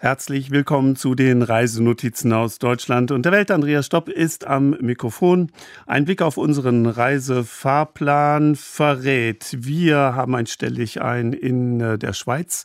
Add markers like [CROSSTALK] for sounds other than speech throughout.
Herzlich willkommen zu den Reisenotizen aus Deutschland und der Welt. Andreas Stopp ist am Mikrofon. Ein Blick auf unseren Reisefahrplan verrät. Wir haben einstellig ein in äh, der Schweiz.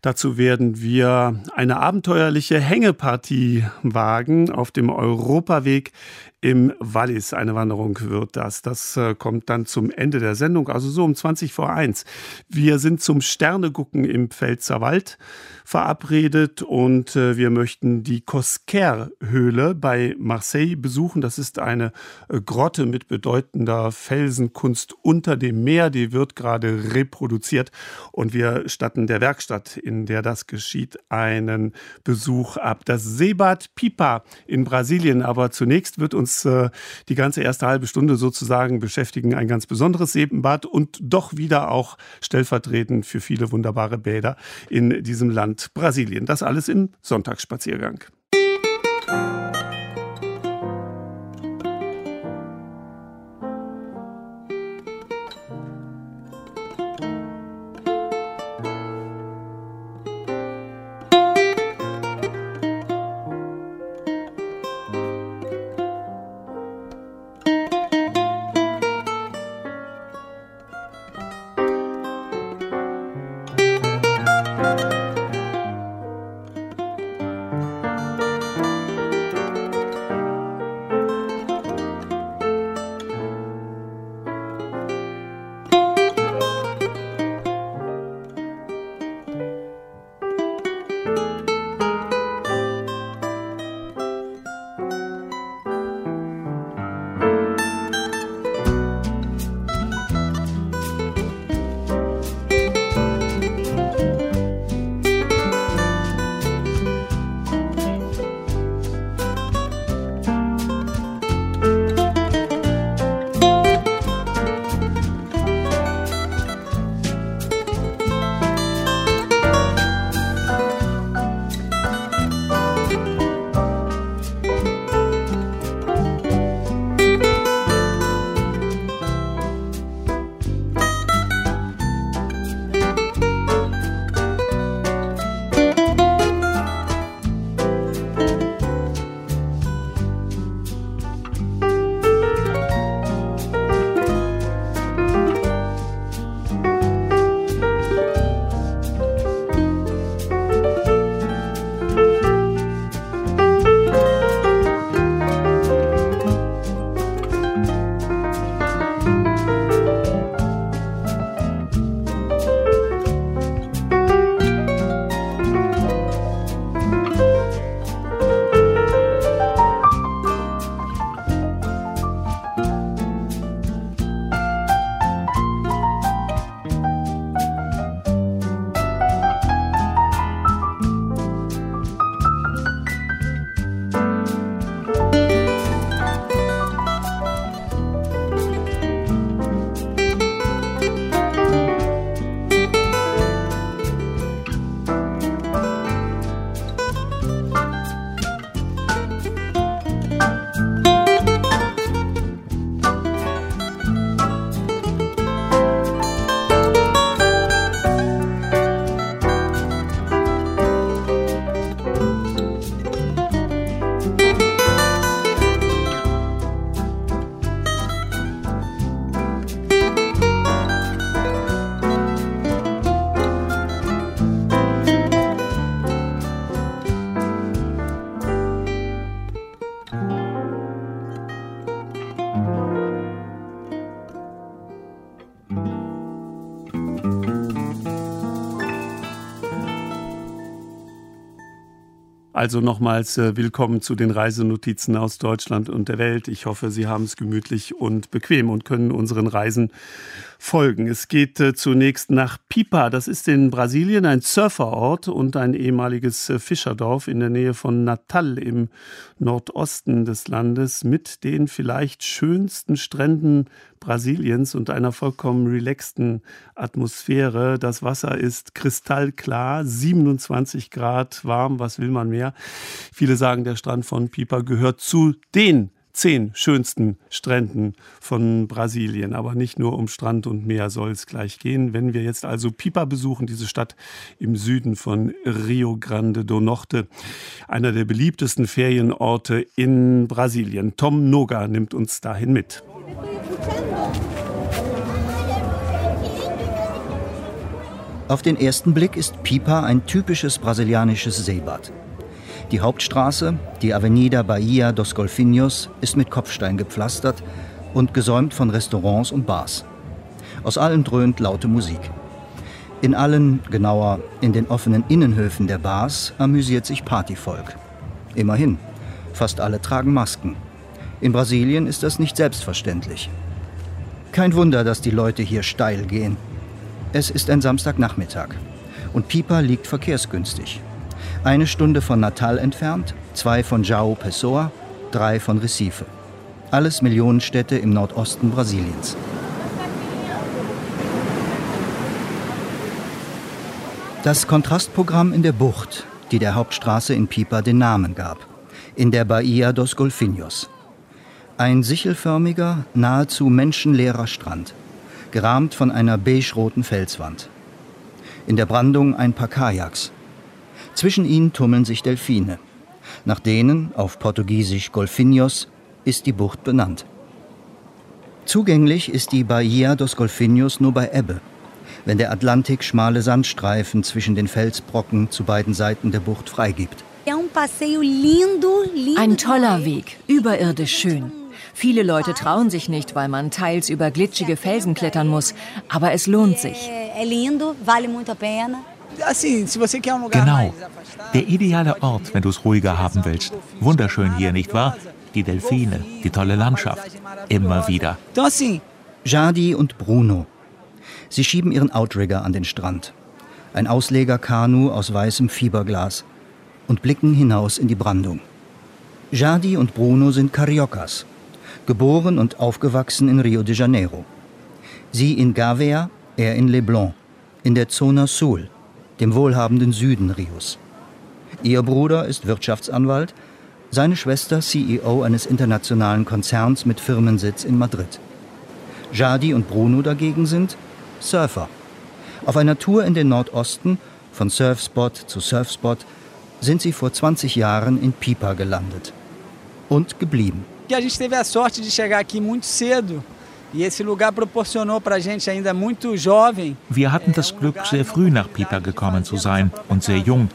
Dazu werden wir eine abenteuerliche Hängepartie wagen auf dem Europaweg im Wallis. Eine Wanderung wird das. Das äh, kommt dann zum Ende der Sendung, also so um 20 vor 1. Wir sind zum Sternegucken im Pfälzerwald verabredet und äh, wir möchten die Cosquer-Höhle bei Marseille besuchen. Das ist eine äh, Grotte mit bedeutender Felsenkunst unter dem Meer. Die wird gerade reproduziert und wir statten der Werkstatt, in der das geschieht, einen Besuch ab. Das Seebad Pipa in Brasilien. Aber zunächst wird uns äh, die ganze erste halbe Stunde sozusagen beschäftigen. Ein ganz besonderes Seebad und doch wieder auch stellvertretend für viele wunderbare Bäder in diesem Land. Brasilien. Das alles im Sonntagsspaziergang. Also nochmals äh, willkommen zu den Reisenotizen aus Deutschland und der Welt. Ich hoffe, Sie haben es gemütlich und bequem und können unseren Reisen folgen. Es geht äh, zunächst nach Pipa. Das ist in Brasilien ein Surferort und ein ehemaliges äh, Fischerdorf in der Nähe von Natal im Nordosten des Landes mit den vielleicht schönsten Stränden Brasiliens und einer vollkommen relaxten Atmosphäre. Das Wasser ist kristallklar, 27 Grad warm, was will man mehr? Viele sagen, der Strand von Pipa gehört zu den zehn schönsten Stränden von Brasilien. Aber nicht nur um Strand und Meer soll es gleich gehen. Wenn wir jetzt also Pipa besuchen, diese Stadt im Süden von Rio Grande do Norte, einer der beliebtesten Ferienorte in Brasilien. Tom Noga nimmt uns dahin mit. Auf den ersten Blick ist Pipa ein typisches brasilianisches Seebad. Die Hauptstraße, die Avenida Bahia dos Golfinhos, ist mit Kopfstein gepflastert und gesäumt von Restaurants und Bars. Aus allen dröhnt laute Musik. In allen, genauer in den offenen Innenhöfen der Bars, amüsiert sich Partyvolk. Immerhin, fast alle tragen Masken. In Brasilien ist das nicht selbstverständlich. Kein Wunder, dass die Leute hier steil gehen. Es ist ein Samstagnachmittag und Pipa liegt verkehrsgünstig. Eine Stunde von Natal entfernt, zwei von João Pessoa, drei von Recife. Alles Millionenstädte im Nordosten Brasiliens. Das Kontrastprogramm in der Bucht, die der Hauptstraße in Pipa den Namen gab, in der Bahia dos Golfinhos. Ein sichelförmiger, nahezu menschenleerer Strand, gerahmt von einer beigeroten Felswand. In der Brandung ein paar Kajaks, zwischen ihnen tummeln sich Delfine. Nach denen, auf Portugiesisch Golfinhos, ist die Bucht benannt. Zugänglich ist die Bahia dos Golfinhos nur bei Ebbe, wenn der Atlantik schmale Sandstreifen zwischen den Felsbrocken zu beiden Seiten der Bucht freigibt. Ein toller Weg, überirdisch schön. Viele Leute trauen sich nicht, weil man teils über glitschige Felsen klettern muss, aber es lohnt sich. Genau. Der ideale Ort, wenn du es ruhiger haben willst. Wunderschön hier, nicht wahr? Die Delfine, die tolle Landschaft. Immer wieder. Jadi und Bruno. Sie schieben ihren Outrigger an den Strand. Ein Auslegerkanu aus weißem Fiberglas. Und blicken hinaus in die Brandung. Jadi und Bruno sind Cariocas. Geboren und aufgewachsen in Rio de Janeiro. Sie in Gavea, er in Leblon. In der Zona Sul, dem wohlhabenden Süden Rios. Ihr Bruder ist Wirtschaftsanwalt, seine Schwester CEO eines internationalen Konzerns mit Firmensitz in Madrid. Jadi und Bruno dagegen sind Surfer. Auf einer Tour in den Nordosten, von Surfspot zu Surfspot, sind sie vor 20 Jahren in Pipa gelandet. Und geblieben. A gente teve a sorte de chegar aqui muito E Wir hatten das Glück, sehr früh nach Pipa gekommen zu sein und sehr jung.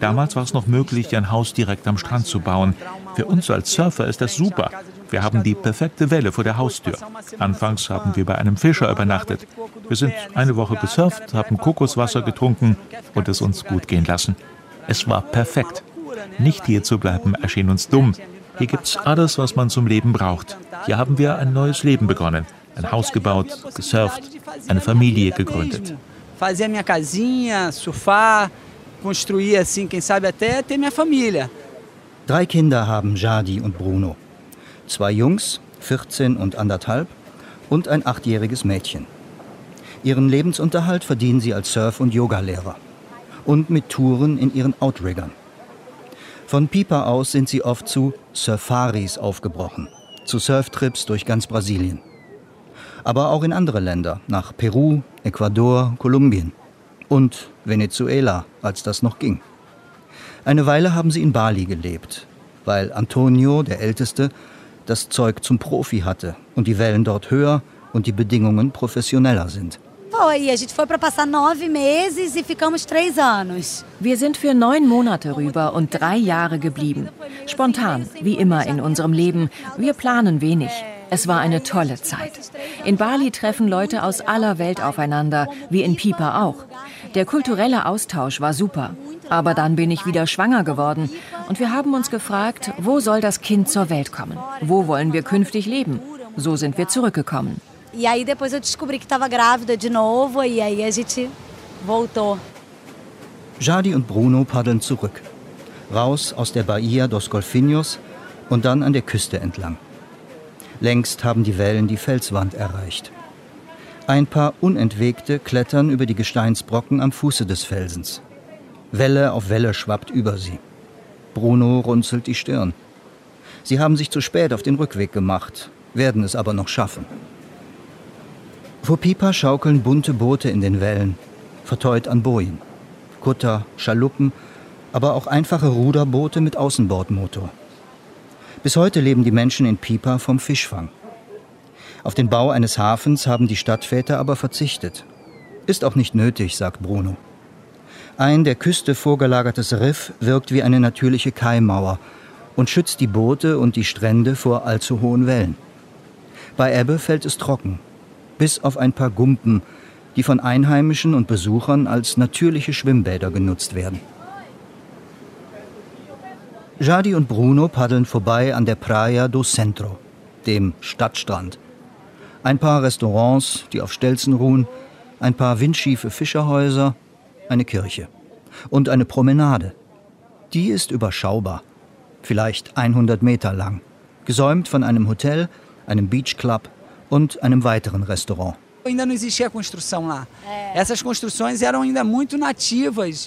Damals war es noch möglich, ein Haus direkt am Strand zu bauen. Für uns als Surfer ist das super. Wir haben die perfekte Welle vor der Haustür. Anfangs haben wir bei einem Fischer übernachtet. Wir sind eine Woche gesurft, haben Kokoswasser getrunken und es uns gut gehen lassen. Es war perfekt. Nicht hier zu bleiben erschien uns dumm. Hier gibt es alles, was man zum Leben braucht. Hier haben wir ein neues Leben begonnen ein Haus gebaut, gesurft, eine Familie gegründet. Fazer minha casinha, surfar, construir assim, quem sabe até ter minha família. Drei Kinder haben Jadi und Bruno. Zwei Jungs, 14 und anderthalb, und ein achtjähriges Mädchen. Ihren Lebensunterhalt verdienen sie als Surf- und Yogalehrer. Und mit Touren in ihren Outriggern. Von Pipa aus sind sie oft zu Surfaris aufgebrochen, zu Surftrips durch ganz Brasilien aber auch in andere Länder, nach Peru, Ecuador, Kolumbien und Venezuela, als das noch ging. Eine Weile haben sie in Bali gelebt, weil Antonio, der Älteste, das Zeug zum Profi hatte und die Wellen dort höher und die Bedingungen professioneller sind. E Wir sind für neun Monate rüber und drei Jahre geblieben. Spontan, wie immer in unserem Leben. Wir planen wenig. Es war eine tolle Zeit. In Bali treffen Leute aus aller Welt aufeinander, wie in Pipa auch. Der kulturelle Austausch war super. Aber dann bin ich wieder schwanger geworden und wir haben uns gefragt, wo soll das Kind zur Welt kommen? Wo wollen wir künftig leben? So sind wir zurückgekommen. E aí depois eu descobri que estava grávida de novo e aí a gente voltou. Jadi und Bruno paddeln zurück. Raus aus der Bahia dos Golfinhos und dann an der Küste entlang. Längst haben die Wellen die Felswand erreicht. Ein paar Unentwegte klettern über die Gesteinsbrocken am Fuße des Felsens. Welle auf Welle schwappt über sie. Bruno runzelt die Stirn. Sie haben sich zu spät auf den Rückweg gemacht, werden es aber noch schaffen. Vor Pipa schaukeln bunte Boote in den Wellen, verteut an Bojen. Kutter, Schaluppen, aber auch einfache Ruderboote mit Außenbordmotor. Bis heute leben die Menschen in Pipa vom Fischfang. Auf den Bau eines Hafens haben die Stadtväter aber verzichtet. Ist auch nicht nötig, sagt Bruno. Ein der Küste vorgelagertes Riff wirkt wie eine natürliche Kaimauer und schützt die Boote und die Strände vor allzu hohen Wellen. Bei Ebbe fällt es trocken, bis auf ein paar Gumpen, die von Einheimischen und Besuchern als natürliche Schwimmbäder genutzt werden. Jadi und Bruno paddeln vorbei an der Praia do Centro, dem Stadtstrand. Ein paar Restaurants, die auf Stelzen ruhen, ein paar windschiefe Fischerhäuser, eine Kirche und eine Promenade. Die ist überschaubar, vielleicht 100 Meter lang, gesäumt von einem Hotel, einem Beachclub und einem weiteren Restaurant.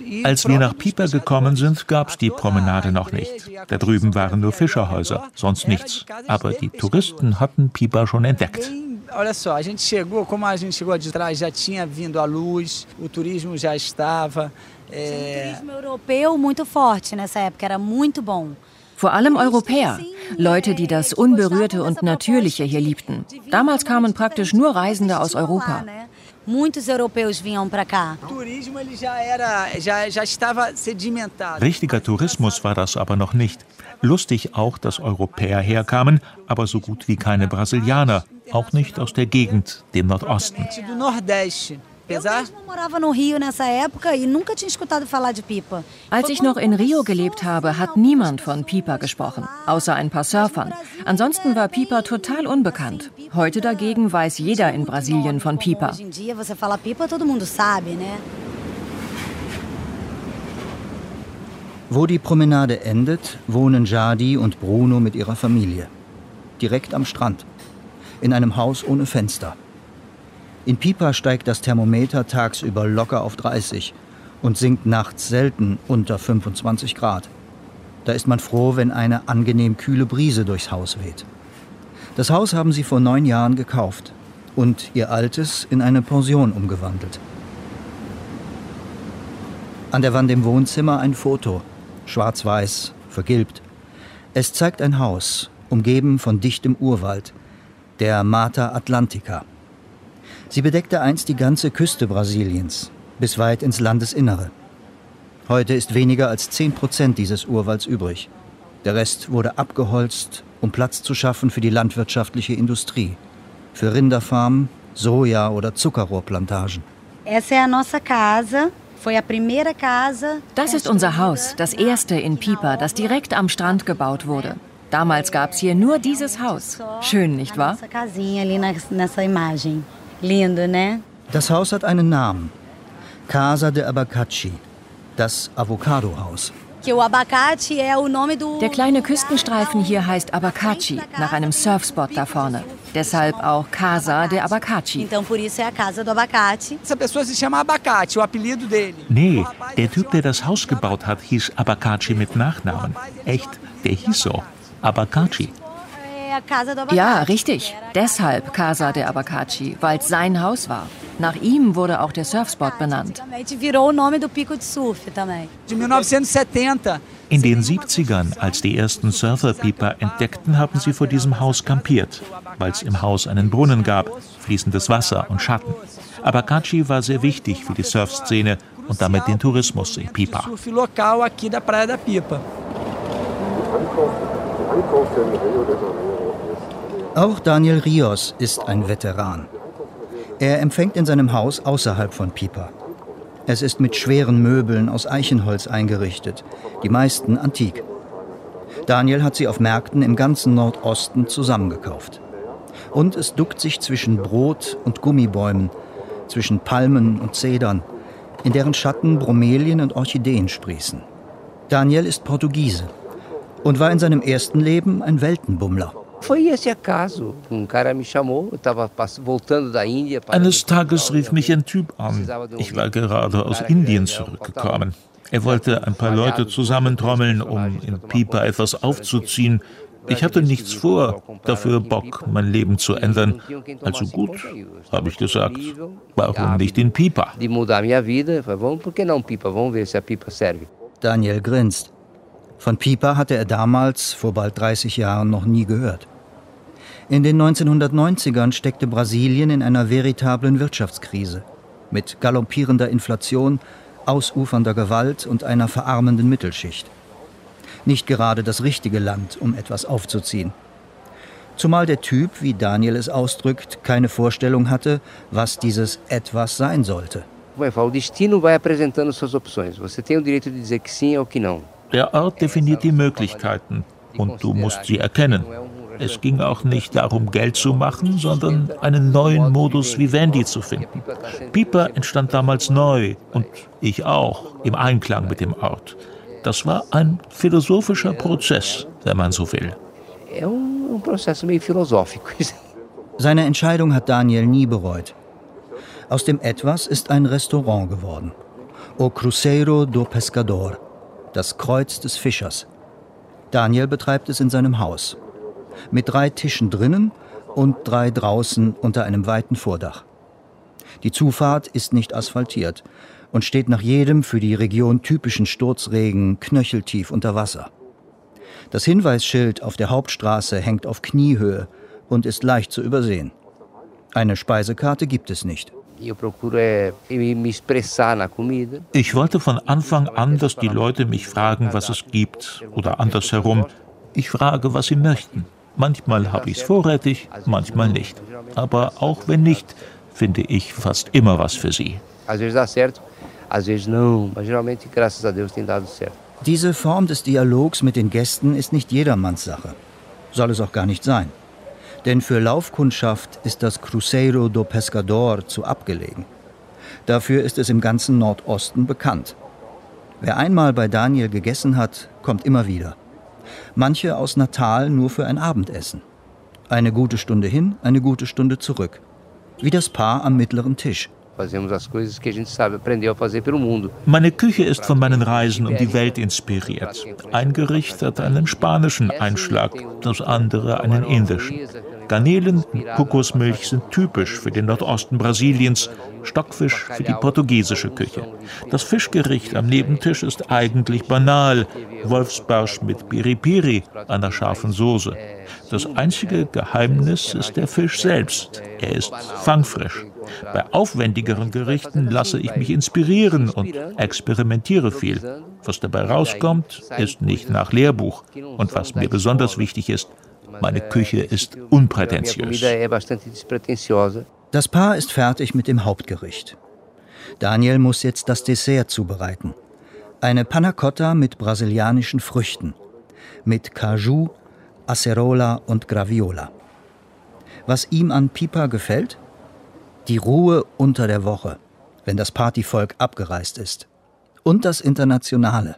E Als wir nach Pieper gekommen sind, gab es die Promenade noch nicht. Da drüben waren nur Fischerhäuser, sonst nichts. Aber die Touristen hatten Pieper schon entdeckt. olha só, a gente chegou, como a gente chegou de trás, já tinha vindo a luz, o turismo já estava. É... Um turismo europeu muito forte nessa época, era muito bom. Vor allem Europäer, Leute, die das Unberührte und Natürliche hier liebten. Damals kamen praktisch nur Reisende aus Europa. Muitos europeus vinham para cá. Richtiger Tourismus war das aber noch nicht. Lustig auch, dass Europäer herkamen, aber so gut wie keine Brasilianer, auch nicht aus der Gegend, dem Nordosten. E Als ich noch in Rio gelebt habe, hat niemand von Pipa gesprochen, außer ein paar Surfern. Ansonsten war Pipa total unbekannt. Heute dagegen weiß jeder in Brasilien von Pipa. Wo die Promenade endet, wohnen Jadi und Bruno mit ihrer Familie. Direkt am Strand. In einem Haus ohne Fenster. In Pipa steigt das Thermometer tagsüber locker auf 30 und sinkt nachts selten unter 25 Grad. Da ist man froh, wenn eine angenehm kühle Brise durchs Haus weht. Das Haus haben sie vor neun Jahren gekauft und ihr altes in eine Pension umgewandelt. An der Wand im Wohnzimmer ein Foto, schwarz-weiß, vergilbt. Es zeigt ein Haus, umgeben von dichtem Urwald, der Mata Atlantica. Sie bedeckte einst die ganze Küste Brasiliens, bis weit ins Landesinnere. Heute ist weniger als 10 Prozent dieses Urwalds übrig. Der Rest wurde abgeholzt, um Platz zu schaffen für die landwirtschaftliche Industrie, für Rinderfarmen, Soja- oder Zuckerrohrplantagen. Essa é a nossa casa. Das ist unser Haus, das erste in Pipa, das direkt am Strand gebaut wurde. Damals gab es hier nur dieses Haus. Schön, nicht wahr? Lindo, ne? Das Haus hat einen Namen. Casa de Abacachi, das Avocadohaus. Der kleine Küstenstreifen hier heißt Abacachi, nach einem Surfspot da vorne. Deshalb auch Casa de Abacachi. Nee, der Typ, der das Haus gebaut hat, hieß Abacachi mit Nachnamen. Echt, der hieß so. Abacachi. Ja, richtig. Deshalb Casa de Abacachi, weil es sein Haus war. Nach ihm wurde auch der Surfspot benannt. In den 70ern, als die ersten Surferpieper entdeckten, haben sie vor diesem Haus kampiert, weil es im Haus einen Brunnen gab, fließendes Wasser und Schatten. Abacachi war sehr wichtig für die Surfszene und damit den Tourismus in Pipa. Auch Daniel Rios ist ein Veteran. Er empfängt in seinem Haus außerhalb von Pipa. Es ist mit schweren Möbeln aus Eichenholz eingerichtet, die meisten antik. Daniel hat sie auf Märkten im ganzen Nordosten zusammengekauft. Und es duckt sich zwischen Brot und Gummibäumen, zwischen Palmen und Zedern, in deren Schatten Bromelien und Orchideen sprießen. Daniel ist Portugiese und war in seinem ersten Leben ein Weltenbummler. Eines Tages rief mich ein Typ an. Ich war gerade aus Indien zurückgekommen. Er wollte ein paar Leute zusammentrommeln, um in Pipa etwas aufzuziehen. Ich hatte nichts vor, dafür Bock, mein Leben zu ändern. Also gut, habe ich gesagt, warum nicht in Pipa? Daniel grinst. Von Pipa hatte er damals, vor bald 30 Jahren, noch nie gehört. In den 1990ern steckte Brasilien in einer veritablen Wirtschaftskrise mit galoppierender Inflation, ausufernder Gewalt und einer verarmenden Mittelschicht. Nicht gerade das richtige Land, um etwas aufzuziehen. Zumal der Typ, wie Daniel es ausdrückt, keine Vorstellung hatte, was dieses etwas sein sollte. Der Ort definiert die Möglichkeiten und du musst sie erkennen. Es ging auch nicht darum, Geld zu machen, sondern einen neuen Modus Vivendi zu finden. Piper entstand damals neu und ich auch, im Einklang mit dem Ort. Das war ein philosophischer Prozess, wenn man so will. [LAUGHS] Seine Entscheidung hat Daniel nie bereut. Aus dem Etwas ist ein Restaurant geworden. O Cruzeiro do Pescador, das Kreuz des Fischers. Daniel betreibt es in seinem Haus mit drei Tischen drinnen und drei draußen unter einem weiten Vordach. Die Zufahrt ist nicht asphaltiert und steht nach jedem für die Region typischen Sturzregen knöcheltief unter Wasser. Das Hinweisschild auf der Hauptstraße hängt auf Kniehöhe und ist leicht zu übersehen. Eine Speisekarte gibt es nicht. Ich wollte von Anfang an, dass die Leute mich fragen, was es gibt, oder andersherum, ich frage, was sie möchten. Manchmal habe ich es vorrätig, manchmal nicht. Aber auch wenn nicht, finde ich fast immer was für sie. Diese Form des Dialogs mit den Gästen ist nicht jedermanns Sache. Soll es auch gar nicht sein. Denn für Laufkundschaft ist das Cruzeiro do Pescador zu abgelegen. Dafür ist es im ganzen Nordosten bekannt. Wer einmal bei Daniel gegessen hat, kommt immer wieder manche aus Natal nur für ein Abendessen. Eine gute Stunde hin, eine gute Stunde zurück. Wie das Paar am mittleren Tisch. Meine Küche ist von meinen Reisen um die Welt inspiriert. Ein Gericht hat einen spanischen Einschlag, das andere einen indischen. Garnelen und Kokosmilch sind typisch für den Nordosten Brasiliens, Stockfisch für die portugiesische Küche. Das Fischgericht am Nebentisch ist eigentlich banal, Wolfsbarsch mit Piripiri, einer scharfen Soße. Das einzige Geheimnis ist der Fisch selbst. Er ist fangfrisch. Bei aufwendigeren Gerichten lasse ich mich inspirieren und experimentiere viel. Was dabei rauskommt, ist nicht nach Lehrbuch. Und was mir besonders wichtig ist, meine Küche ist unprätentiös. Das Paar ist fertig mit dem Hauptgericht. Daniel muss jetzt das Dessert zubereiten. Eine Panna Cotta mit brasilianischen Früchten, mit Caju, Acerola und Graviola. Was ihm an Pipa gefällt? Die Ruhe unter der Woche, wenn das Partyvolk abgereist ist. Und das Internationale.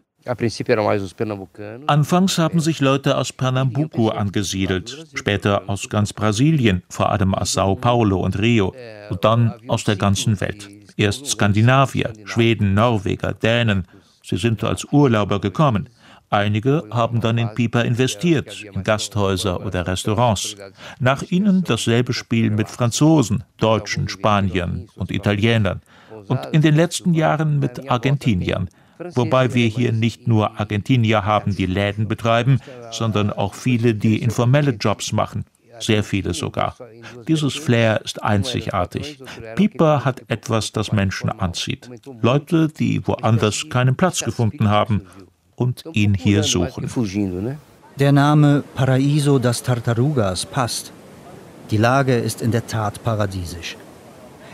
Anfangs haben sich Leute aus Pernambuco angesiedelt, später aus ganz Brasilien, vor allem aus Sao Paulo und Rio, und dann aus der ganzen Welt. Erst Skandinavier, Schweden, Norweger, Dänen. Sie sind als Urlauber gekommen. Einige haben dann in Pipa investiert, in Gasthäuser oder Restaurants. Nach ihnen dasselbe Spiel mit Franzosen, Deutschen, Spaniern und Italienern. Und in den letzten Jahren mit Argentiniern wobei wir hier nicht nur Argentinier haben, die Läden betreiben, sondern auch viele, die informelle Jobs machen. Sehr viele sogar. Dieses Flair ist einzigartig. Piper hat etwas, das Menschen anzieht. Leute, die woanders keinen Platz gefunden haben und ihn hier suchen. Der Name Paraíso das Tartarugas passt. Die Lage ist in der Tat paradiesisch.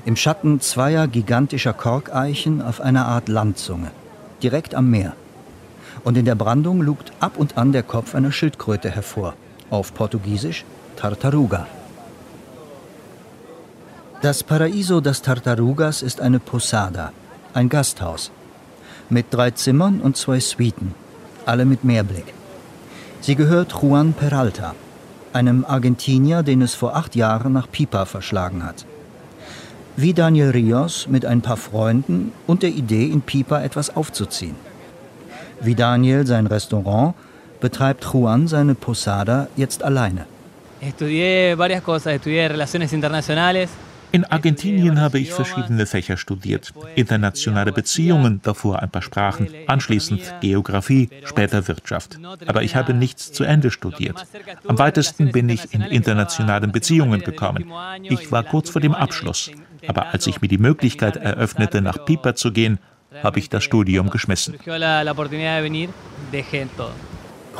Im Schatten zweier gigantischer Korkeichen auf einer Art Landzunge direkt am Meer. Und in der Brandung lugt ab und an der Kopf einer Schildkröte hervor, auf Portugiesisch Tartaruga. Das Paraíso das Tartarugas ist eine Posada, ein Gasthaus, mit drei Zimmern und zwei Suiten, alle mit Meerblick. Sie gehört Juan Peralta, einem Argentinier, den es vor acht Jahren nach Pipa verschlagen hat wie Daniel Rios mit ein paar Freunden und der Idee, in Pipa etwas aufzuziehen. Wie Daniel sein Restaurant betreibt Juan seine Posada jetzt alleine. In Argentinien habe ich verschiedene Fächer studiert. Internationale Beziehungen, davor ein paar Sprachen, anschließend Geografie, später Wirtschaft. Aber ich habe nichts zu Ende studiert. Am weitesten bin ich in internationalen Beziehungen gekommen. Ich war kurz vor dem Abschluss. Aber als ich mir die Möglichkeit eröffnete, nach Piper zu gehen, habe ich das Studium geschmissen.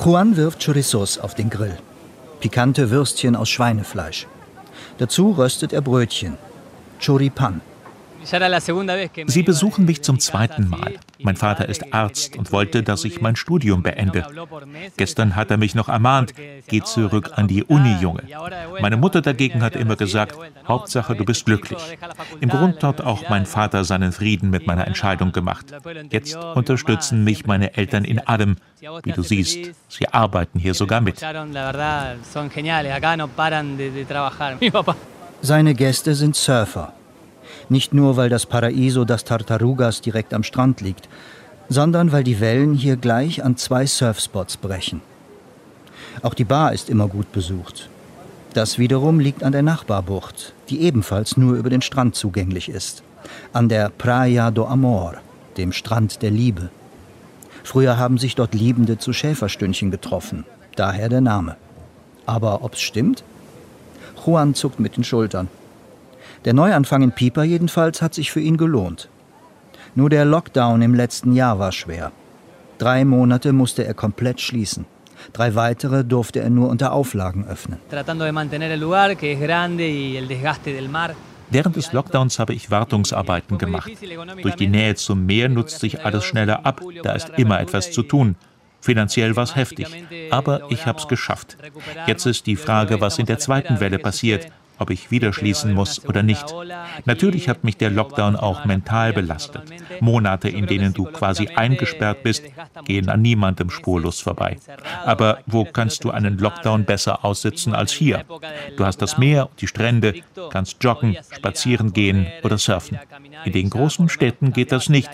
Juan wirft Chorizos auf den Grill. Pikante Würstchen aus Schweinefleisch. Dazu röstet er Brötchen. Choripan. Sie besuchen mich zum zweiten Mal. Mein Vater ist Arzt und wollte, dass ich mein Studium beende. Gestern hat er mich noch ermahnt, geh zurück an die Uni, Junge. Meine Mutter dagegen hat immer gesagt, Hauptsache du bist glücklich. Im Grund hat auch mein Vater seinen Frieden mit meiner Entscheidung gemacht. Jetzt unterstützen mich meine Eltern in allem. Wie du siehst, sie arbeiten hier sogar mit. Seine Gäste sind Surfer. Nicht nur, weil das Paraiso das Tartarugas direkt am Strand liegt, sondern weil die Wellen hier gleich an zwei Surfspots brechen. Auch die Bar ist immer gut besucht. Das wiederum liegt an der Nachbarbucht, die ebenfalls nur über den Strand zugänglich ist. An der Praia do Amor, dem Strand der Liebe. Früher haben sich dort Liebende zu Schäferstündchen getroffen, daher der Name. Aber ob's stimmt? Juan zuckt mit den Schultern. Der Neuanfang in Pieper jedenfalls hat sich für ihn gelohnt. Nur der Lockdown im letzten Jahr war schwer. Drei Monate musste er komplett schließen. Drei weitere durfte er nur unter Auflagen öffnen. Während des Lockdowns habe ich Wartungsarbeiten gemacht. Durch die Nähe zum Meer nutzt sich alles schneller ab, da ist immer etwas zu tun. Finanziell war es heftig, aber ich habe es geschafft. Jetzt ist die Frage, was in der zweiten Welle passiert ob ich wieder schließen muss oder nicht. Natürlich hat mich der Lockdown auch mental belastet. Monate, in denen du quasi eingesperrt bist, gehen an niemandem spurlos vorbei. Aber wo kannst du einen Lockdown besser aussitzen als hier? Du hast das Meer, die Strände, kannst joggen, spazieren gehen oder surfen. In den großen Städten geht das nicht.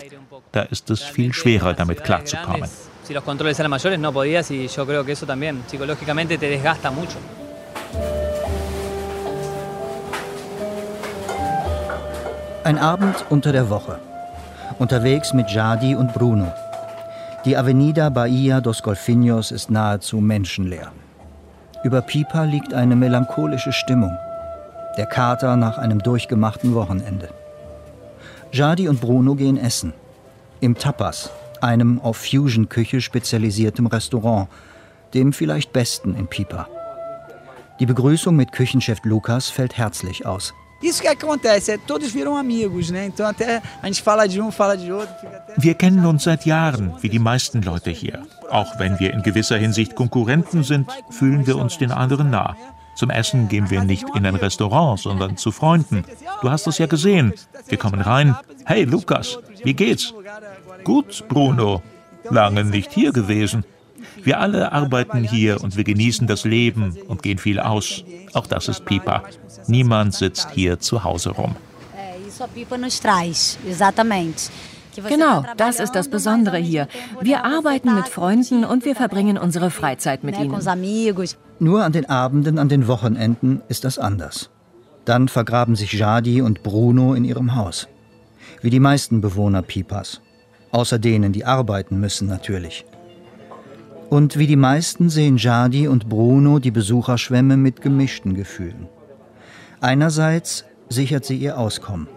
Da ist es viel schwerer, damit klarzukommen. Si los controles eran mayores, no podías y yo creo que eso también psicológicamente te desgasta mucho. Ein Abend unter der Woche. Unterwegs mit Jadi und Bruno. Die Avenida Bahia dos Golfinhos ist nahezu menschenleer. Über Pipa liegt eine melancholische Stimmung. Der Kater nach einem durchgemachten Wochenende. Jadi und Bruno gehen essen. Im Tapas, einem auf Fusion-Küche spezialisiertem Restaurant, dem vielleicht besten in Pipa. Die Begrüßung mit Küchenchef Lukas fällt herzlich aus. Isso que acontece, é, todos viram amigos, né? Então até a gente fala de um, fala de outro. Wir kennen uns seit Jahren, wie die meisten Leute hier. Auch wenn wir in gewisser Hinsicht Konkurrenten sind, fühlen wir uns den anderen nah. Zum Essen gehen wir nicht in ein Restaurant, sondern zu Freunden. Du hast es ja gesehen. Wir kommen rein. Hey Lukas, wie geht's? Gut, Bruno. Lange nicht hier gewesen. Wir alle arbeiten hier und wir genießen das Leben und gehen viel aus. Auch das ist Pipa. Niemand sitzt hier zu Hause rum. Genau, das ist das Besondere hier. Wir arbeiten mit Freunden und wir verbringen unsere Freizeit mit ihnen. Nur an den Abenden, an den Wochenenden ist das anders. Dann vergraben sich Jadi und Bruno in ihrem Haus. Wie die meisten Bewohner Pipas. Außer denen, die arbeiten müssen natürlich. Und wie die meisten sehen Jadi und Bruno die Besucherschwemme mit gemischten Gefühlen. Einerseits sichert sie ihr Auskommen.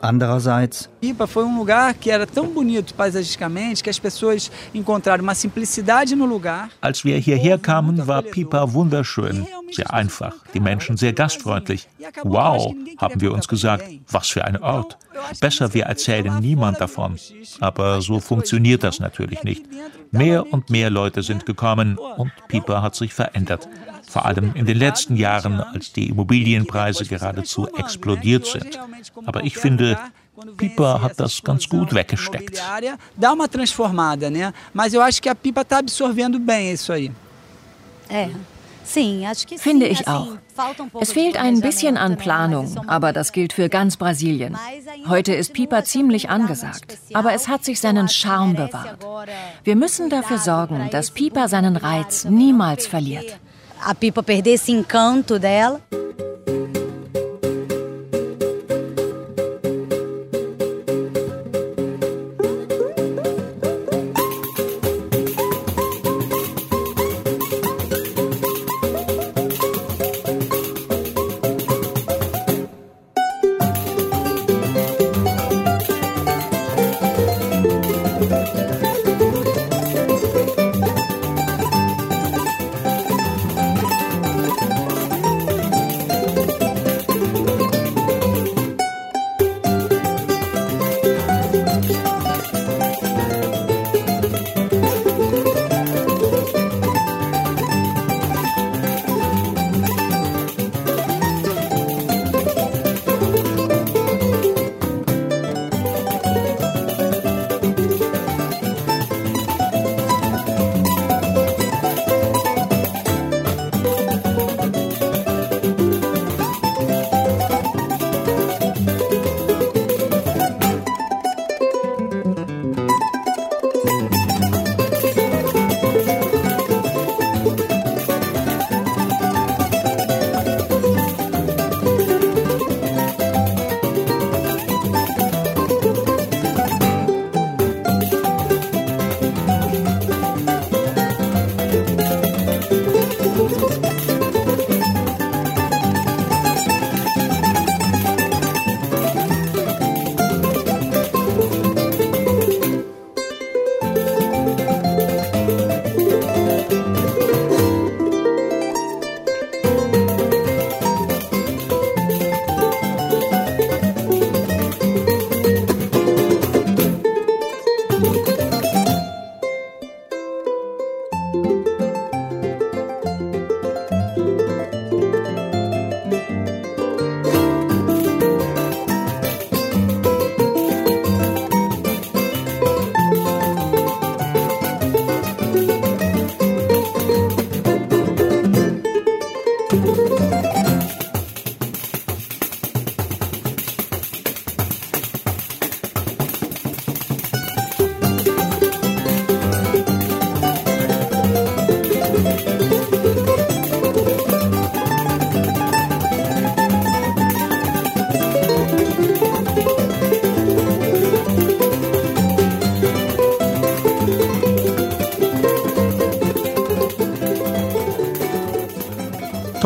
Andererseits. Pipa foi um lugar que era tão bonito paisagisticamente que as pessoas encontraram uma simplicidade no lugar. Als wir hierher kamen, war Pipa wunderschön, sehr einfach, die Menschen sehr gastfreundlich. Wow, haben wir uns gesagt, was für ein Ort. Besser, wir erzählen niemand davon. Aber so funktioniert das natürlich nicht. Mehr und mehr Leute sind gekommen und Pipa hat sich verändert vor allem in den letzten Jahren, als die Immobilienpreise geradezu explodiert sind. Aber ich finde, Pipa hat das ganz gut weggesteckt. Dá uma transformada, né? Mas eu acho que a Pipa está absorvendo bem isso aí. É. Finde ich auch. Es fehlt ein bisschen an Planung, aber das gilt für ganz Brasilien. Heute ist Pipa ziemlich angesagt, aber es hat sich seinen Charme bewahrt. Wir müssen dafür sorgen, dass Pipa seinen Reiz niemals verliert. A Pipa perder esse encanto dela.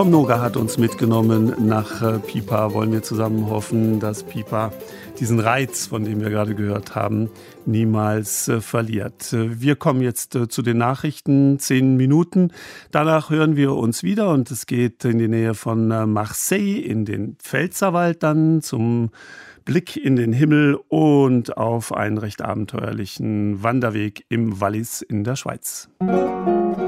Tom Noga hat uns mitgenommen nach äh, Pipa. Wollen wir zusammen hoffen, dass Pipa diesen Reiz, von dem wir gerade gehört haben, niemals äh, verliert. Äh, wir kommen jetzt zu den Nachrichten, zehn Minuten. Danach hören wir uns wieder und es geht in die Nähe von Marseille in den Pfälzerwald dann zum Blick in den Himmel und auf einen recht abenteuerlichen Wanderweg im Wallis in der Schweiz. Musik